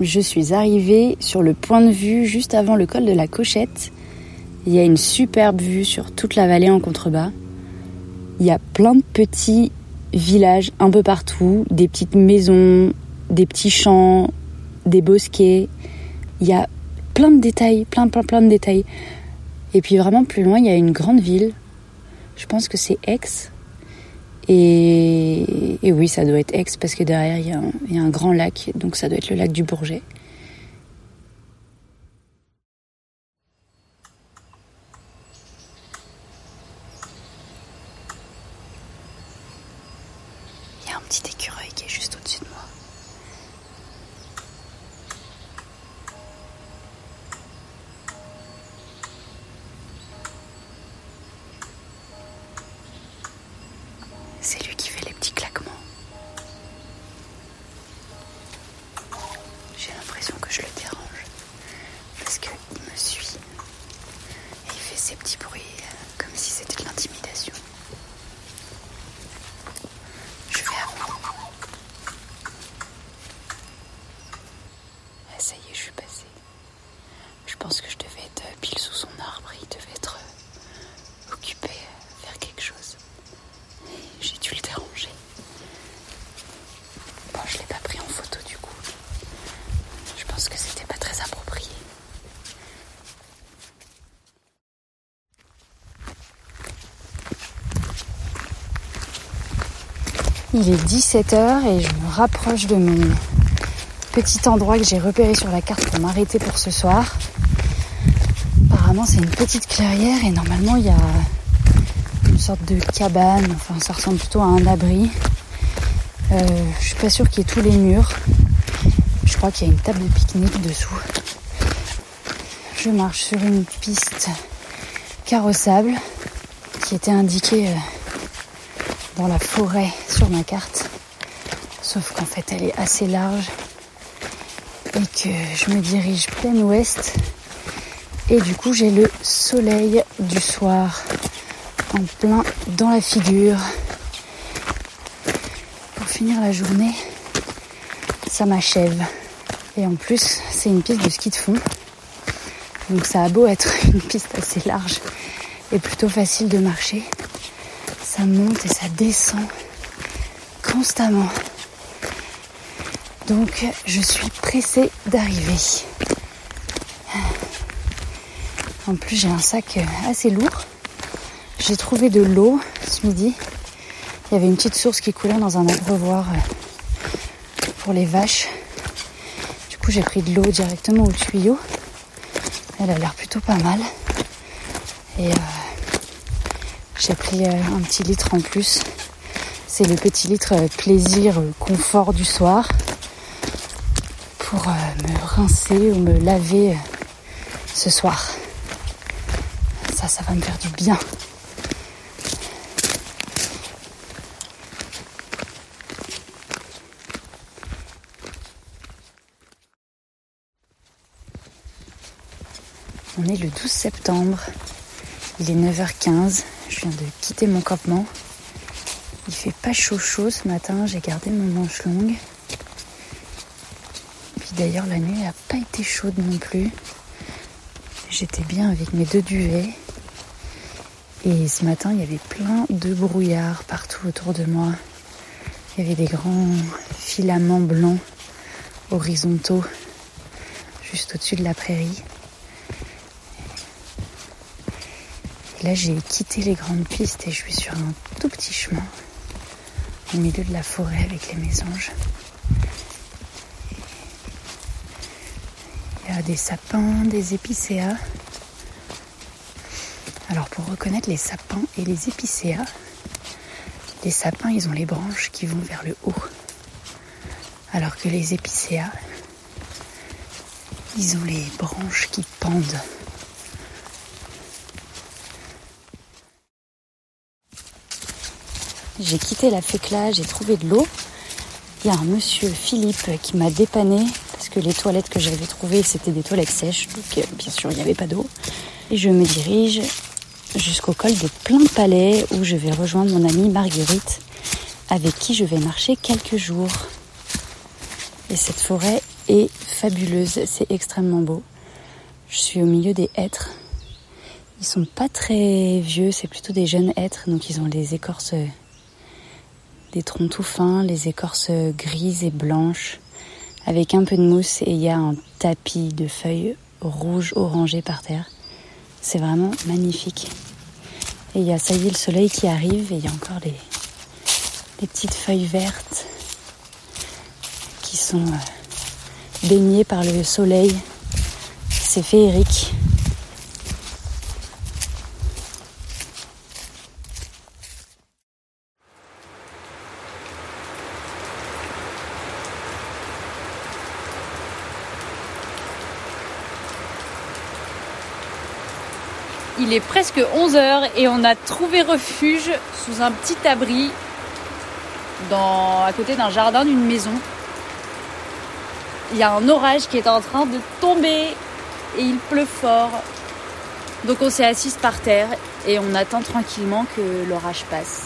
je suis arrivée sur le point de vue juste avant le col de la Cochette. Il y a une superbe vue sur toute la vallée en contrebas. Il y a plein de petits villages un peu partout, des petites maisons, des petits champs, des bosquets. Il y a plein de détails, plein, plein, plein de détails. Et puis vraiment plus loin, il y a une grande ville. Je pense que c'est Aix. Et, oui, ça doit être Aix parce que derrière, il y, a un, grand lac. Donc ça doit être le lac du Bourget. Il y a un petit écureuil qui est juste au-dessus de moi. C'est lui qui fait les petits claquements. J'ai l'impression que je le dérange parce qu'il me suit et il fait ces petits bruits comme si c'était de l'intimidation. Je vais avant. Ah, ça y est, je suis passée. Je pense que je devais être pile sous son arbre. Il devait être occupé à faire quelque chose. J'ai dû le déranger. Bon, je l'ai pas pris en photo du coup. Je pense que c'était pas très approprié. Il est 17h et je me rapproche de mon petit endroit que j'ai repéré sur la carte pour m'arrêter pour ce soir. Apparemment c'est une petite clairière et normalement il y a une sorte de cabane, enfin ça ressemble plutôt à un abri. Euh, je suis pas sûre qu'il y ait tous les murs. Je crois qu'il y a une table de pique-nique dessous. Je marche sur une piste carrossable qui était indiquée dans la forêt sur ma carte. Sauf qu'en fait elle est assez large et que je me dirige plein ouest. Et du coup j'ai le soleil du soir en plein dans la figure. Pour finir la journée, ça m'achève. Et en plus, c'est une piste de ski de fond. Donc ça a beau être une piste assez large et plutôt facile de marcher. Ça monte et ça descend constamment. Donc je suis pressée d'arriver. En plus j'ai un sac assez lourd. J'ai trouvé de l'eau ce midi. Il y avait une petite source qui coulait dans un abreuvoir pour les vaches. Du coup j'ai pris de l'eau directement au tuyau. Elle a l'air plutôt pas mal. Et euh, j'ai pris euh, un petit litre en plus. C'est le petit litre euh, plaisir, confort du soir. Pour me rincer ou me laver ce soir. Ça, ça va me faire du bien. On est le 12 septembre, il est 9h15, je viens de quitter mon campement. Il fait pas chaud chaud ce matin, j'ai gardé mon manche longue. Puis d'ailleurs la nuit n'a pas été chaude non plus. J'étais bien avec mes deux duvets. Et ce matin il y avait plein de brouillard partout autour de moi. Il y avait des grands filaments blancs horizontaux juste au-dessus de la prairie. J'ai quitté les grandes pistes et je suis sur un tout petit chemin au milieu de la forêt avec les mésanges. Il y a des sapins, des épicéas. Alors pour reconnaître les sapins et les épicéas, les sapins, ils ont les branches qui vont vers le haut. Alors que les épicéas, ils ont les branches qui pendent. J'ai quitté la fécla, j'ai trouvé de l'eau. Il y a un monsieur Philippe qui m'a dépanné parce que les toilettes que j'avais trouvées c'était des toilettes sèches, donc bien sûr il n'y avait pas d'eau. Et je me dirige jusqu'au col de Plein Palais où je vais rejoindre mon amie Marguerite avec qui je vais marcher quelques jours. Et cette forêt est fabuleuse, c'est extrêmement beau. Je suis au milieu des hêtres. Ils sont pas très vieux, c'est plutôt des jeunes hêtres, donc ils ont les écorces, des troncs tout fins, les écorces grises et blanches, avec un peu de mousse et il y a un tapis de feuilles rouges orangées par terre. C'est vraiment magnifique. Et il y a ça y est le soleil qui arrive et il y a encore les, petites feuilles vertes qui sont euh, baignées par le soleil. C'est féerique. Il est presque 11h et on a trouvé refuge sous un petit abri à côté d'un jardin d'une maison. Il y a un orage qui est en train de tomber et il pleut fort. Donc on s'est assise par terre et on attend tranquillement que l'orage passe.